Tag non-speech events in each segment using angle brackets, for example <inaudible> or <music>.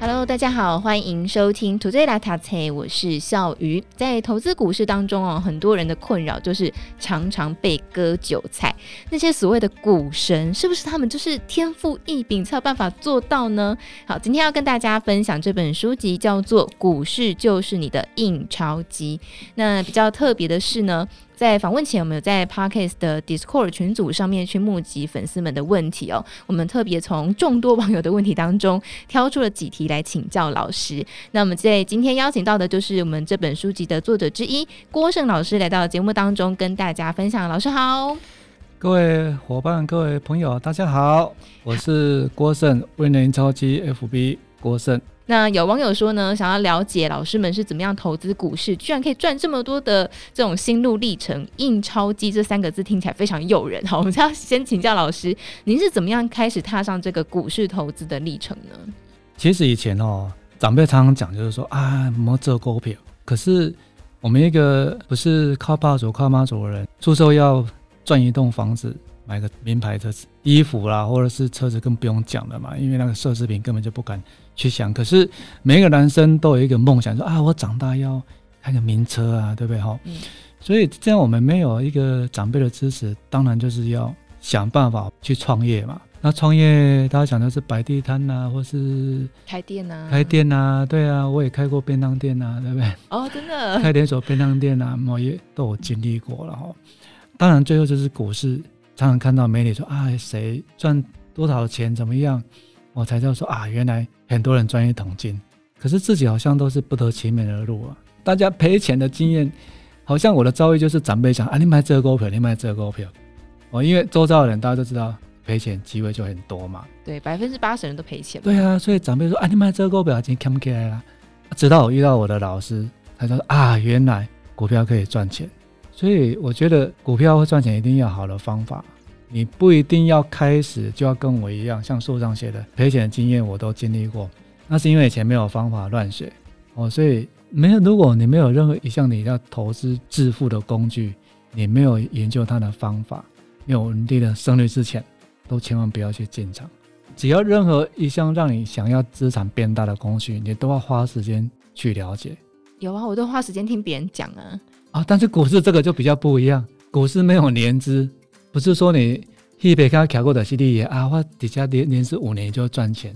Hello，大家好，欢迎收听 Today 来读册，我是笑鱼。在投资股市当中哦，很多人的困扰就是常常被割韭菜。那些所谓的股神，是不是他们就是天赋异禀才有办法做到呢？好，今天要跟大家分享这本书籍，叫做《股市就是你的印钞机》。那比较特别的是呢。在访问前，我们有在 Parkes 的 Discord 群组上面去募集粉丝们的问题哦。我们特别从众多网友的问题当中挑出了几题来请教老师。那我们在今天邀请到的就是我们这本书籍的作者之一郭胜老师来到节目当中跟大家分享。老师好，各位伙伴、各位朋友，大家好，我是郭胜，威廉超级 FB 郭胜。那有网友说呢，想要了解老师们是怎么样投资股市，居然可以赚这么多的这种心路历程。印钞机这三个字听起来非常诱人。好，我们要先请教老师，您是怎么样开始踏上这个股市投资的历程呢？其实以前哦，长辈常常讲，就是说啊，莫做股票。可是我们一个不是靠爸祖靠妈祖的人，出售要赚一栋房子。买个名牌车子、衣服啦，或者是车子，更不用讲了嘛。因为那个奢侈品根本就不敢去想。可是每一个男生都有一个梦想，说啊，我长大要开个名车啊，对不对？哈、嗯，所以这样我们没有一个长辈的支持，当然就是要想办法去创业嘛。那创业大家讲的是摆地摊呐，或是开店呐、啊，开店呐、啊，对啊，我也开过便当店呐、啊，对不对？哦，真的，<laughs> 开连锁便当店呐，我也都有经历过了哈。当然，最后就是股市。常常看到媒体说啊，谁赚多少钱怎么样，我才知道说啊，原来很多人赚一桶金，可是自己好像都是不得其门而入啊。大家赔钱的经验，好像我的遭遇就是长辈讲啊，你买这个股票，你买这个股票，哦，因为周遭的人大家都知道赔钱机会就很多嘛。对，百分之八十人都赔钱。对啊，所以长辈说啊，你买这个股票，已经看不起来了。直到我遇到我的老师，他说啊，原来股票可以赚钱。所以我觉得股票会赚钱，一定要好的方法。你不一定要开始就要跟我一样，像书上写的赔钱的经验我都经历过。那是因为以前没有方法乱学哦，所以没有。如果你没有任何一项你要投资致富的工具，你没有研究它的方法，没有稳定的胜率之前，都千万不要去进场。只要任何一项让你想要资产变大的工具，你都要花时间去了解。有啊，我都花时间听别人讲啊。啊，但是股市这个就比较不一样，股市没有年资，不是说你一百卡考过的 C D 也啊，我底下连连续五年就赚钱，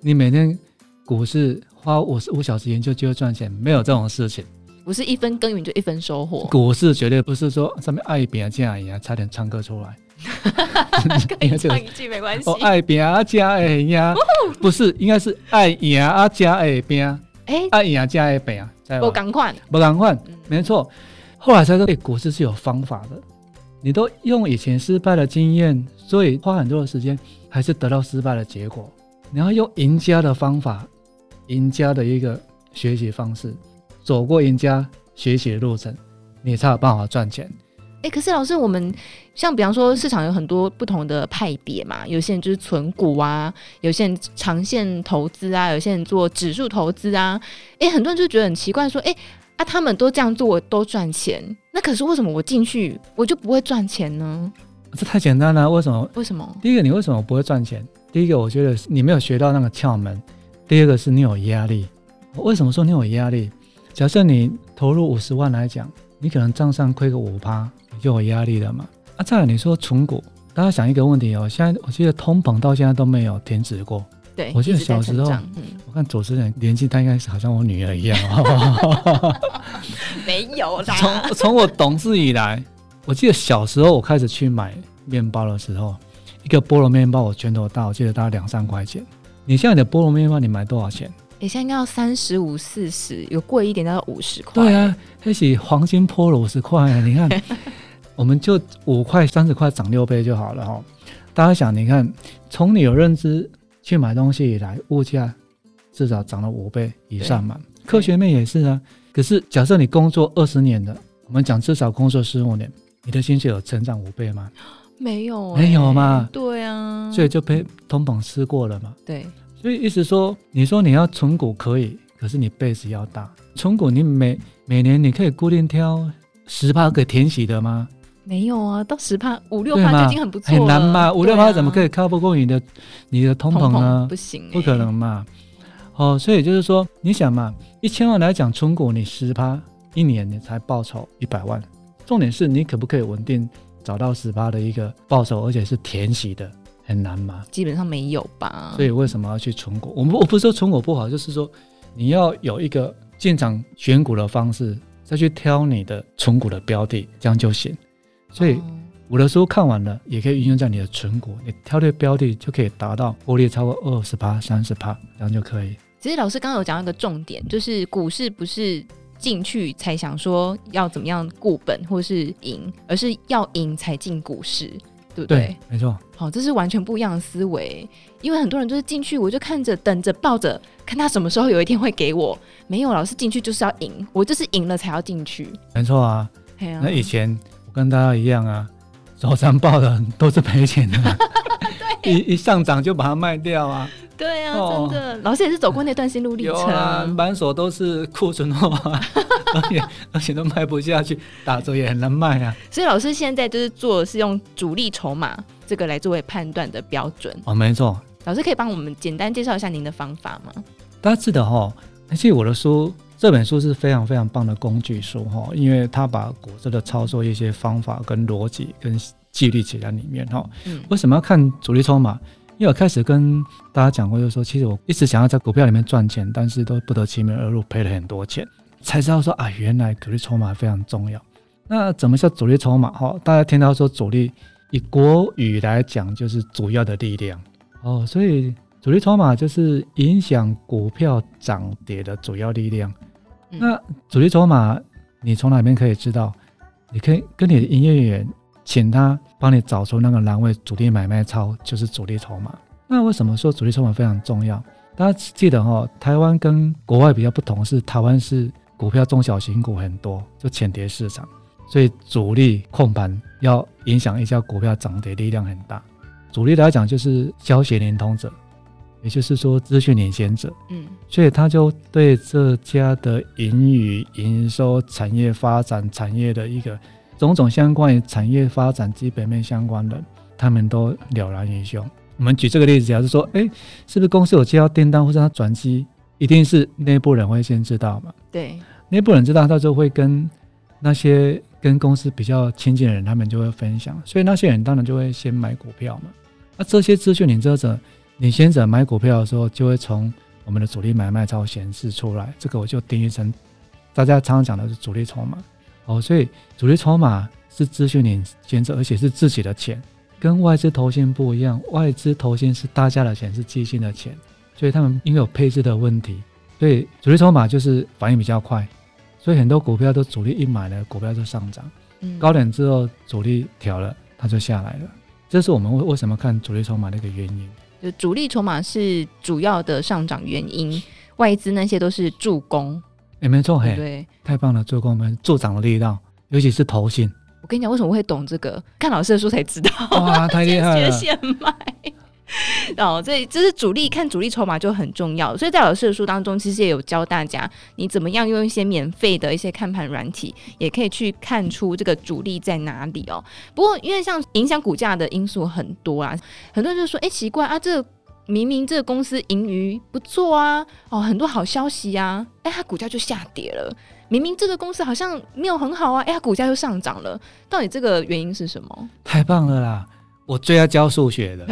你每天股市花五十五小时研究就会赚钱，没有这种事情。不是一分耕耘就一分收获，股市绝对不是说上面爱一饼加一样，差点唱歌出来。<laughs> 可以唱一句没关系。哦，爱饼加一呀，不是，应该是爱赢啊加一饼。哎，爱赢加一饼。不赶快，不赶快，没错。后来才说，哎，股市是有方法的。你都用以前失败的经验，所以花很多的时间，还是得到失败的结果。你要用赢家的方法，赢家的一个学习方式，走过赢家学习的路程，你才有办法赚钱。哎，可是老师，我们像比方说，市场有很多不同的派别嘛，有些人就是存股啊，有些人长线投资啊，有些人做指数投资啊。哎，很多人就觉得很奇怪，说，哎，啊，他们都这样做，都赚钱，那可是为什么我进去我就不会赚钱呢？这太简单了，为什么？为什么？第一个，你为什么不会赚钱？第一个，我觉得你没有学到那个窍门。第二个是你有压力。为什么说你有压力？假设你投入五十万来讲，你可能账上亏个五趴。你就有压力了嘛？啊，再来你说存股，大家想一个问题哦。现在我记得通膨到现在都没有停止过。对，我记得小时候，嗯、我看主持人年纪，他应该是好像我女儿一样。哦、<laughs> 没有啦。<laughs> 从从我懂事以来，我记得小时候我开始去买面包的时候，一个菠萝面包我拳头大，我记得大概两三块钱。你现在的菠萝面包你买多少钱？你现在应该要三十五、四十，有贵一点要五十块。对啊，那是黄金菠萝五十块，你看。<laughs> 我们就五块三十块涨六倍就好了哈。大家想，你看，从你有认知去买东西以来，物价至少涨了五倍以上嘛。科学面也是啊。可是假设你工作二十年的，我们讲至少工作十五年，你的薪水有成长五倍吗？没有、欸，没有嘛。对啊，所以就被通膨吃过了嘛。对，所以意思说，你说你要存股可以。可是你 base 要大。存股你每每年你可以固定挑十八个填息的吗？没有啊，到十趴五六趴就已经很不错了。很难嘛，五六趴怎么可以 cover 过你的你的通膨呢？不行、欸，不可能嘛。哦，所以就是说，你想嘛，一千万来讲，存股你十趴，一年你才报酬一百万。重点是你可不可以稳定找到十趴的一个报酬，而且是填息的，很难吗？基本上没有吧。所以为什么要去存股？我们我不是说存股不好，就是说你要有一个进场选股的方式，再去挑你的存股的标的，这样就行。所以我的书看完了，也可以运用在你的存股，你挑对标的就可以达到获利超过二十趴、三十趴，这样就可以。其实老师刚刚有讲到一个重点，就是股市不是进去才想说要怎么样固本或是赢，而是要赢才进股市，对不对？对，没错。好，这是完全不一样的思维。因为很多人就是进去，我就看着、等着、抱着，看他什么时候有一天会给我。没有，老师进去就是要赢，我就是赢了才要进去。没错啊。啊那以前我跟大家一样啊，<laughs> 早上报的都是赔钱的，<laughs> 对，一一上涨就把它卖掉啊。对啊，真的，老师也是走过那段心路历程啊。满手都是库存货啊，<laughs> 而且而且都卖不下去，打折也很难卖啊。所以老师现在就是做的是用主力筹码这个来作为判断的标准哦，没错。老师可以帮我们简单介绍一下您的方法吗？大致的哈，而且我的书这本书是非常非常棒的工具书哈，因为它把股市的操作一些方法跟逻辑跟纪律写在里面哈。嗯，为什么要看主力筹码？因为我开始跟大家讲过，就是说，其实我一直想要在股票里面赚钱，但是都不得其门而入，赔了很多钱，才知道说啊，原来主力筹码非常重要。那怎么叫主力筹码？哈，大家听到说主力，以国语来讲就是主要的力量哦，所以主力筹码就是影响股票涨跌的主要力量。那主力筹码你从哪边可以知道？你可以跟你的营业员。请他帮你找出那个栏位，主力买卖超就是主力筹码。那为什么说主力筹码非常重要？大家记得哈、哦，台湾跟国外比较不同是，台湾是股票中小型股很多，就浅碟市场，所以主力控盘要影响一下股票涨跌力量很大。主力来讲就是消息灵通者，也就是说资讯领先者。嗯，所以他就对这家的盈余、营收、产业发展、产业的一个。种种相关于产业发展基本面相关的，他们都了然于胸。我们举这个例子，假如说，哎，是不是公司有接到订单或者他转机，一定是内部人会先知道嘛？对，内部人知道，他就会跟那些跟公司比较亲近的人，他们就会分享，所以那些人当然就会先买股票嘛。那这些资讯领先者、领先者买股票的时候，就会从我们的主力买卖超显示出来。这个我就定义成大家常常讲的是主力筹码。哦，所以主力筹码是资讯领先者，而且是自己的钱，跟外资投信不一样。外资投信是大家的钱，是基金的钱，所以他们因为有配置的问题，所以主力筹码就是反应比较快。所以很多股票都主力一买了，股票就上涨，嗯、高点之后主力调了，它就下来了。这是我们为为什么看主力筹码的一个原因。就主力筹码是主要的上涨原因，外资那些都是助攻。哎、欸、没错，嘿，对，太棒了，助攻我们助长的力量，尤其是投信。我跟你讲，为什么我会懂这个？看老师的书才知道。哇，太厉害了！<laughs> 现卖。<laughs> 哦，所以这是主力，看主力筹码就很重要。所以在老师的书当中，其实也有教大家，你怎么样用一些免费的一些看盘软体，也可以去看出这个主力在哪里哦。不过，因为像影响股价的因素很多啊，很多人就说，哎、奇怪啊，这个。明明这个公司盈余不错啊，哦，很多好消息啊，哎，它股价就下跌了。明明这个公司好像没有很好啊，哎，它股价就上涨了。到底这个原因是什么？太棒了啦！我最爱教数学的，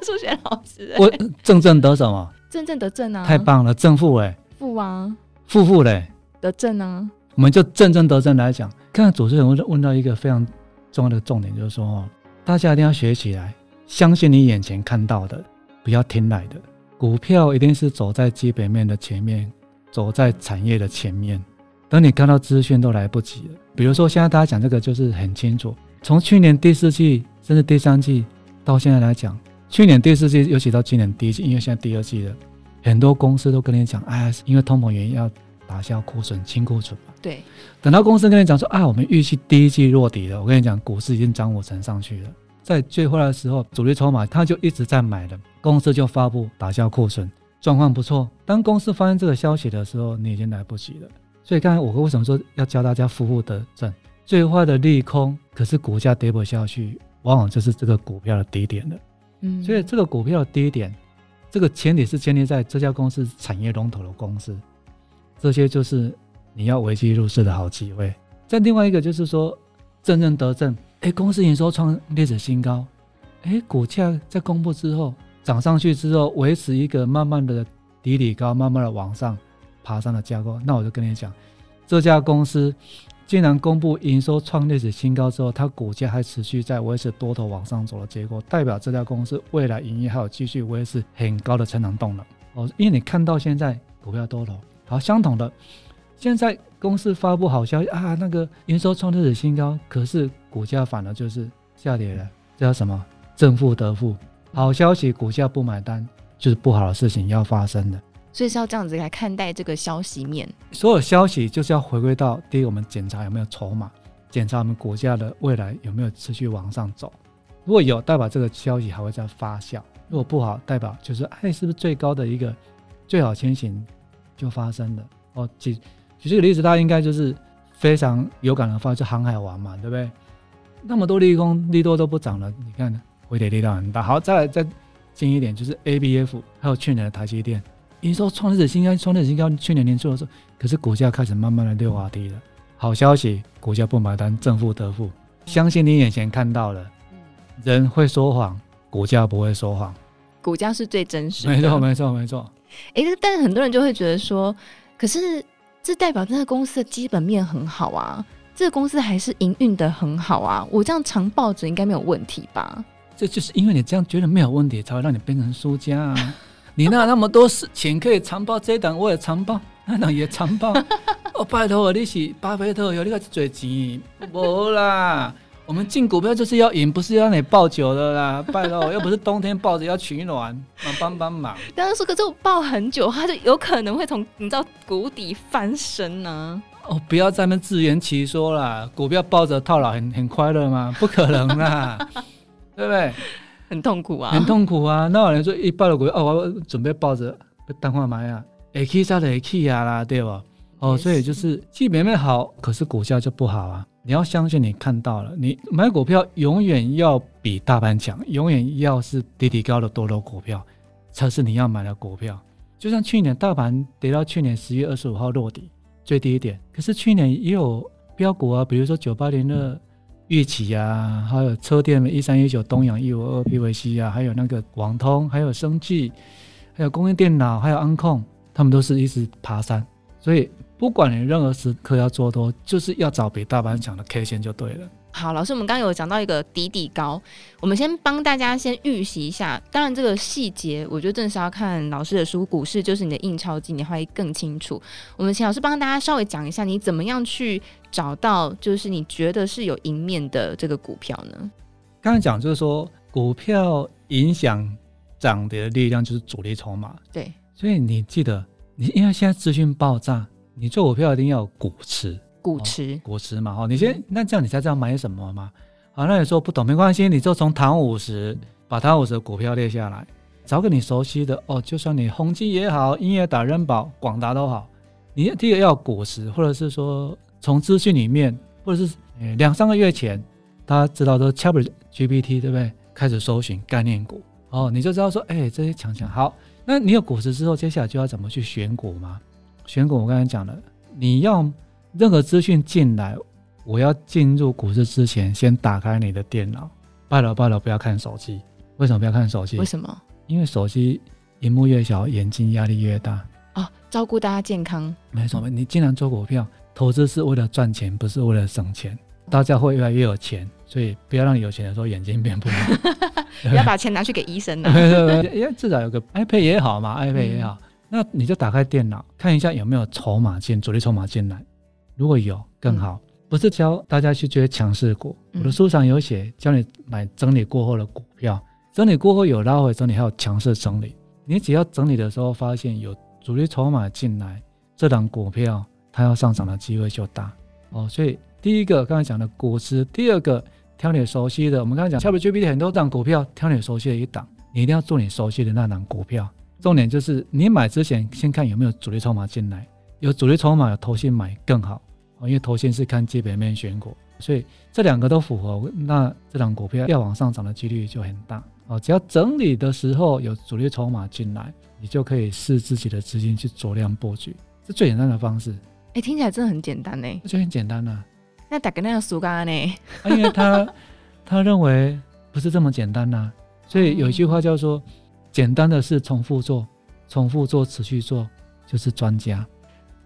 <laughs> 数学老师。我正正得什么？正正得正啊！太棒了，正负哎，负啊，负负嘞，得正啊。我们就正正得正来讲。刚才主持人问问到一个非常重要的重点，就是说哦，大家一定要学起来，相信你眼前看到的。不要听来的股票一定是走在基本面的前面，走在产业的前面。等你看到资讯都来不及了。比如说，现在大家讲这个就是很清楚。从去年第四季甚至第三季到现在来讲，去年第四季尤其到今年第一季，因为现在第二季了，很多公司都跟你讲，哎，因为通膨原因要打消库存、清库存嘛。对。等到公司跟你讲说，啊，我们预期第一季落底了，我跟你讲，股市已经涨五成上去了。在最坏的时候，主力筹码他就一直在买了，公司就发布打消库存，状况不错。当公司发现这个消息的时候，你已经来不及了。所以刚才我为什么说要教大家负负得正？最坏的利空，可是股价跌不下去，往往就是这个股票的低点了。所以这个股票的低点，这个前提是建立在这家公司产业龙头的公司，这些就是你要危机入市的好机会。再另外一个就是说，正正得正，哎，公司营收创历史新高，哎，股价在公布之后涨上去之后，维持一个慢慢的底底高，慢慢的往上爬上的架构，那我就跟你讲，这家公司既然公布营收创历史新高之后，它股价还持续在维持多头往上走的结果，代表这家公司未来营业还有继续维持很高的成长动能哦，因为你看到现在股票多头，好，相同的。现在公司发布好消息啊，那个营收创历史新高，可是股价反而就是下跌了，这叫什么？正负得负。好消息股价不买单，就是不好的事情要发生的。所以是要这样子来看待这个消息面。所有消息就是要回归到第一，我们检查有没有筹码，检查我们国家的未来有没有持续往上走。如果有，代表这个消息还会再发酵；如果不好，代表就是哎，是不是最高的一个最好情形就发生了？哦，举。举这个例子，大家应该就是非常有感的发，就航海王嘛，对不对？那么多利空利多都不涨了，你看回跌力量很大。好，再来再近一点，就是 ABF，还有去年的台积电，营收创历史新高，创历史新高。去年年初的时候，可是股价开始慢慢的溜滑梯了。好消息，股价不买单，正负得负。相信你眼前看到了，人会说谎，股价不会说谎，股价是最真实的。没错，没错，没错。哎，但是很多人就会觉得说，可是。这代表这个公司的基本面很好啊，这个公司还是营运的很好啊，我这样长抱着应该没有问题吧？这就是因为你这样觉得没有问题，才会让你变成输家啊！你那那么多事情可以长包？这一档我也长包，<laughs> 那档也长包。我、<laughs> 哦、拜托你是巴菲特，有你个嘴钱，无啦。我们进股票就是要赢，不是要让你抱久的啦！拜托，又不是冬天抱着要取暖，帮帮忙。当然说，可是我抱很久，它就有可能会从你知道谷底翻身呢、啊。哦，不要在那自圆其说啦！股票抱着套牢很很快乐吗？不可能啦，<laughs> 对不对？很痛苦啊，很痛苦啊！那有人说一抱了股票，哦，我准备抱着当话买啊，会起杀的会起啊啦，对吧？哦，所以就是基本面好，可是股价就不好啊。你要相信，你看到了，你买股票永远要比大盘强，永远要是底底高的多头股票才是你要买的股票。就像去年大盘跌到去年十月二十五号落底最低一点，可是去年也有标股啊，比如说九八零的玉器啊，还有车电的一三一九东阳一五二 PVC 啊，还有那个网通，还有生技，还有工业电脑，还有安控，他们都是一直爬山，所以。不管你任何时刻要做多，就是要找比大盘强的 K 线就对了。好，老师，我们刚刚有讲到一个底底高，我们先帮大家先预习一下。当然，这个细节我觉得正是要看老师的书，股市就是你的印钞机，你会更清楚。我们请老师帮大家稍微讲一下，你怎么样去找到就是你觉得是有赢面的这个股票呢？刚才讲就是说，股票影响涨跌的力量就是主力筹码。对，所以你记得，你因为现在资讯爆炸。你做股票一定要有股池，股池，股池嘛，哦，你先那这样你才知道买什么嘛。好，那你说不懂没关系，你就从唐五十把唐五十的股票列下来，找个你熟悉的哦，就算你宏基也好，英业达、人保、广达都好，你第一个要果实，或者是说从资讯里面，或者是诶两三个月前大家知道都 ChatGPT 对不对？开始搜寻概念股哦，你就知道说，哎，这些强强好。那你有果实之后，接下来就要怎么去选股嘛？选股，我刚才讲了，你要任何资讯进来，我要进入股市之前，先打开你的电脑。拜了拜了，不要看手机。为什么不要看手机？为什么？因为手机荧幕越小，眼睛压力越大。哦，照顾大家健康。没错，你既然做股票，投资是为了赚钱，不是为了省钱。大家会越来越有钱，所以不要让有钱的时候眼睛变不好。<laughs> 不要把钱拿去给医生了。<laughs> 因为至少有个 iPad 也好嘛，iPad 也好。嗯那你就打开电脑看一下有没有筹码进，主力筹码进来，如果有更好。嗯、不是教大家去追强势股，我的书上有写，教你买整理过后的股票，整理过后有拉回整理，还有强势整理。你只要整理的时候发现有主力筹码进来，这档股票它要上涨的机会就大哦。所以第一个刚才讲的股市，第二个挑你熟悉的，我们刚才讲 ChatGPT 很多档股票，挑你熟悉的一档，你一定要做你熟悉的那档股票。重点就是你买之前先看有没有主力筹码进来，有主力筹码有投信买更好，因为头先是看基本面选股，所以这两个都符合，那这档股票要往上涨的几率就很大。哦，只要整理的时候有主力筹码进来，你就可以视自己的资金去酌量布局，是最简单的方式。哎、欸，听起来真的很简单呢，就很简单呐、啊。<laughs> 那大概那个苏嘎呢？因为他 <laughs> 他认为不是这么简单呐、啊，所以有一句话叫做：简单的事重复做，重复做，持续做，就是专家。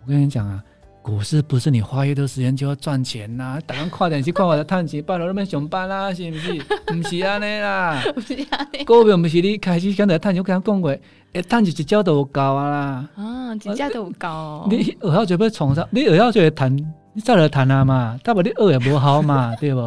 我跟你讲啊。股市不是你花越多时间就要赚钱呐、啊，<laughs> 打算快点去快快的赚钱，拜托那边上班啦，是不是？<laughs> 不是安尼啦，不是安尼。股票不是你开始想着赚钱，我跟他讲过，哎，赚就一招都有够啊啦。啊，一招都有够、哦。你二号就要创啥，你二号就会谈，你再来谈啊嘛，大不你二也不好嘛，<laughs> 对不？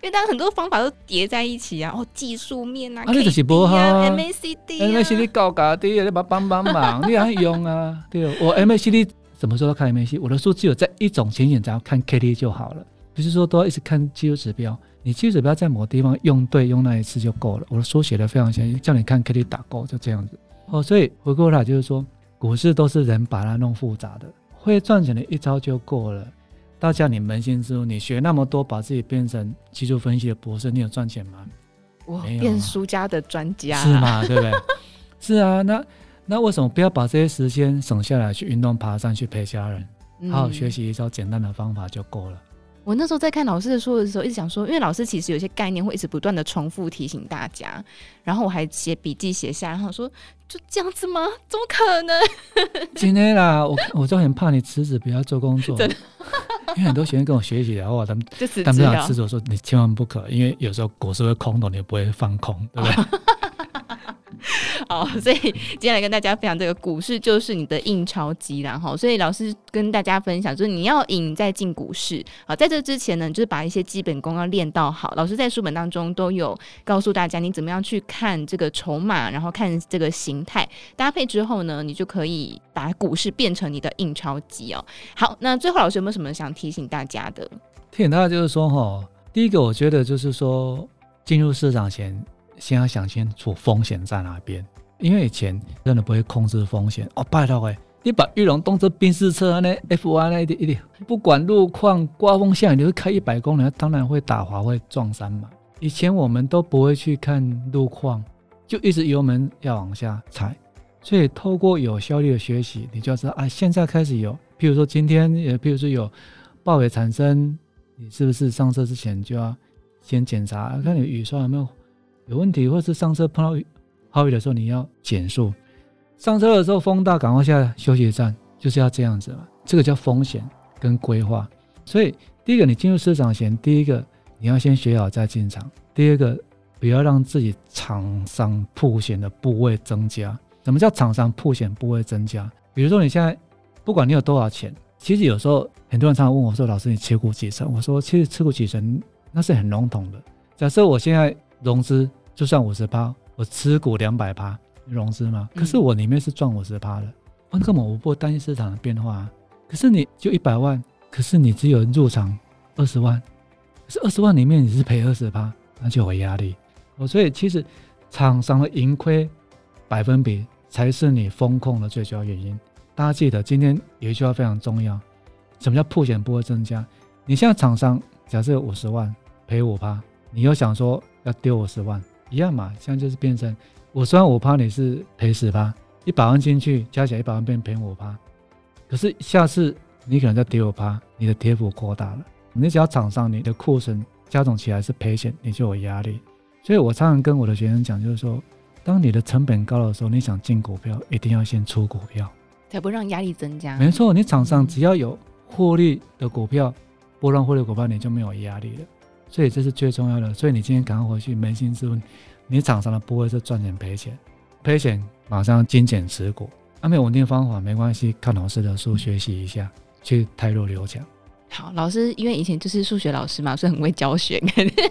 因为当很多方法都叠在一起啊，哦，技术面啊，啊，你就是不好啊，MACD 啊，MACD 高高低，你把帮帮忙，你还用啊？对，我 MACD。什么时候看 MACD？我的书只有在一种情形，只要看 KD 就好了，不是说都要一直看技术指标。你技术指标在某个地方用对，用那一次就够了。我的书写的非常详细，叫你看 KD 打勾，就这样子。哦，所以回过来就是说，股市都是人把它弄复杂的，会赚钱的一招就够了。大家你扪心自问，你学那么多，把自己变成技术分析的博士，你有赚钱吗？我变书家的专家是吗？对不对？是啊，那。那为什么不要把这些时间省下来去运动、爬山、去陪家人，好好学习一招简单的方法就够了。我那时候在看老师的书的时候，一直想说，因为老师其实有些概念会一直不断的重复提醒大家，然后我还写笔记写下来，然后说就这样子吗？怎么可能？<laughs> 今天啦，我我就很怕你辞职不要做工作，<laughs> 因为很多学生跟我学习的话，他们 <laughs> 他们想辞职，我说你千万不可，因为有时候股市会空头，你不会放空，对不对？<laughs> 好，所以接下来跟大家分享这个股市就是你的印钞机，然后所以老师跟大家分享，就是你要赢再进股市。好，在这之前呢，就是把一些基本功要练到好。老师在书本当中都有告诉大家，你怎么样去看这个筹码，然后看这个形态搭配之后呢，你就可以把股市变成你的印钞机哦。好，那最后老师有没有什么想提醒大家的？提醒大家就是说，哈，第一个我觉得就是说，进入市场前。先要想清楚风险在哪边，因为以前真的不会控制风险哦。拜托诶，你把玉龙当作宾士车那 F1 那一点一点，不管路况、刮风下雨，你会开一百公里，当然会打滑、会撞山嘛。以前我们都不会去看路况，就一直油门要往下踩。所以透过有效率的学习，你就要知道啊，现在开始有，譬如说今天也，譬如说有暴雨产生，你是不是上车之前就要先检查，看你雨刷有没有。有问题，或是上车碰到豪雨的时候，你要减速。上车的时候风大，赶快下休息站，就是要这样子嘛。这个叫风险跟规划。所以，第一个，你进入市场前，第一个你要先学好再进场。第二个，不要让自己厂商铺险的部位增加。什么叫厂商铺险部位增加？比如说你现在不管你有多少钱，其实有时候很多人常常问我说：“老师，你持股几成？”我说：“其实持股几成那是很笼统的。假设我现在融资。”就算五十趴，我持股两百趴融资嘛，可是我里面是赚五十趴的，那根本我不会担心市场的变化。啊可是你就一百万，可是你只有入场二十万，可是二十万里面你是赔二十趴，那就有压力。哦，所以其实厂商的盈亏百分比才是你风控的最主要原因。大家记得今天有一句话非常重要：什么叫破险不会增加？你现在厂商假设有五十万赔五趴，你又想说要丢五十万。一样嘛，现在就是变成我虽然五趴，你是赔十趴，一百万进去加起来一百万变赔五趴，可是下次你可能再跌五趴，你的跌幅扩大了。你只要厂商你的库存加总起来是赔钱，你就有压力。所以我常常跟我的学生讲，就是说，当你的成本高的时候，你想进股票，一定要先出股票，才不让压力增加。没错，你厂商只要有获利的股票，波段获利股票，你就没有压力了。所以这是最重要的。所以你今天赶快回去扪心自问，你厂商的部位是赚钱赔钱？赔钱马上精简持股。还没有稳定方法没关系，看老师的书学习一下，去泰弱留强。好，老师因为以前就是数学老师嘛，所以很会教学，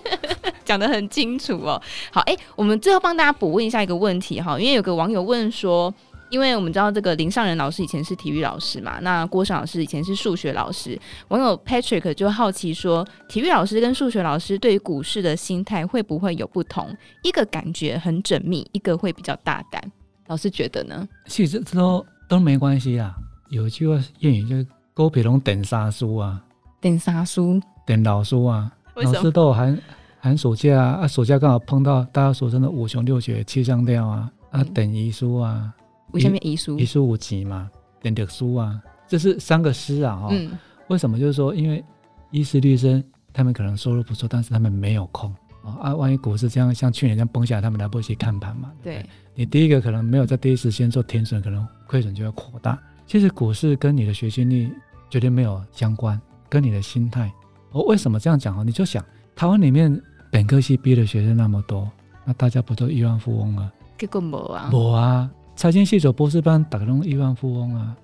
<laughs> 讲得很清楚哦。好，哎，我们最后帮大家补问一下一个问题哈，因为有个网友问说。因为我们知道这个林上仁老师以前是体育老师嘛，那郭尚老师以前是数学老师。网友 Patrick 就好奇说，体育老师跟数学老师对于股市的心态会不会有不同？一个感觉很缜密，一个会比较大胆。老师觉得呢？其实这都都没关系啦。有一句话谚语就是“狗皮龙等杀书啊，等杀书，等老书啊”。老师都有寒寒暑假啊，啊暑假刚好碰到大家所称的五穷六绝七上吊啊，啊等遗书啊，为什么遗书？遗书无极嘛，等的书啊，这是三个师啊哈。嗯。为什么？就是说，因为医师律师他们可能收入不错，但是他们没有空啊。万一股市这样像去年这样崩下来，他们来不及看盘嘛。对，对。你第一个可能没有在第一时间做停损，可能亏损就要扩大。其实股市跟你的学习力绝对没有相关，跟你的心态。我为什么这样讲啊？你就想，台湾里面本科系毕业的学生那么多，那大家不都亿万富翁啊？结果没啊？没啊！财经系走博士班，大家都亿万富翁啊。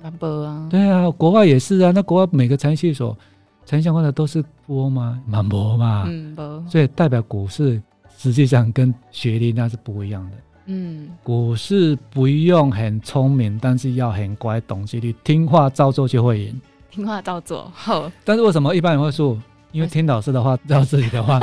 没啊？对啊，国外也是啊。那国外每个财经系所、财经相关的都是富翁吗？蛮博嘛。嗯，博。所以代表股市实际上跟学历那是不一样的。嗯，股市不用很聪明，但是要很乖，懂纪律，听话照做就会赢。听话照做，好。但是为什么一般人会输？因为听老师的话，<laughs> 照自己的话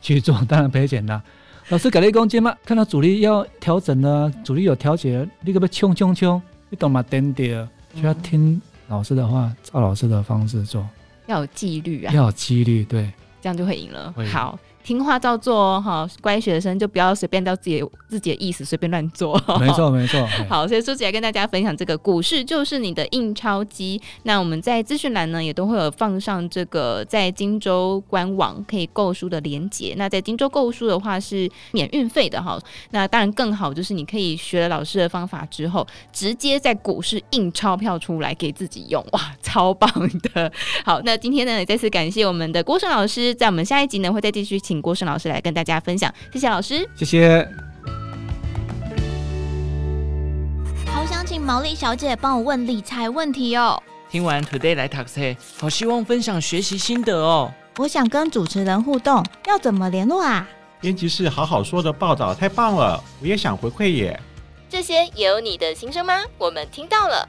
去做，当然赔钱啦。老师给了一公斤嘛，看到主力要调整了，主力有调节，你可不可以冲冲冲？你懂吗？点点。就要听老师的话，照老师的方式做，要有纪律啊，要有纪律，对，这样就会赢了。好。听话照做哦，哈，乖学生就不要随便照自己自己的意思随便乱做。<laughs> 没错，没错。<laughs> 好，所以说起来跟大家分享这个股市就是你的印钞机。那我们在资讯栏呢也都会有放上这个在荆州官网可以购书的连接。那在荆州购书的话是免运费的哈。那当然更好就是你可以学了老师的方法之后，直接在股市印钞票出来给自己用，哇，超棒的。好，那今天呢也再次感谢我们的郭胜老师，在我们下一集呢会再继续请。郭胜老师来跟大家分享，谢谢老师，谢谢。好想请毛利小姐帮我问理财问题哦。听完 Today 来 Taxi，，好希望分享学习心得哦。我想跟主持人互动，要怎么联络啊？编辑室好好说的报道太棒了，我也想回馈耶。这些也有你的心声吗？我们听到了。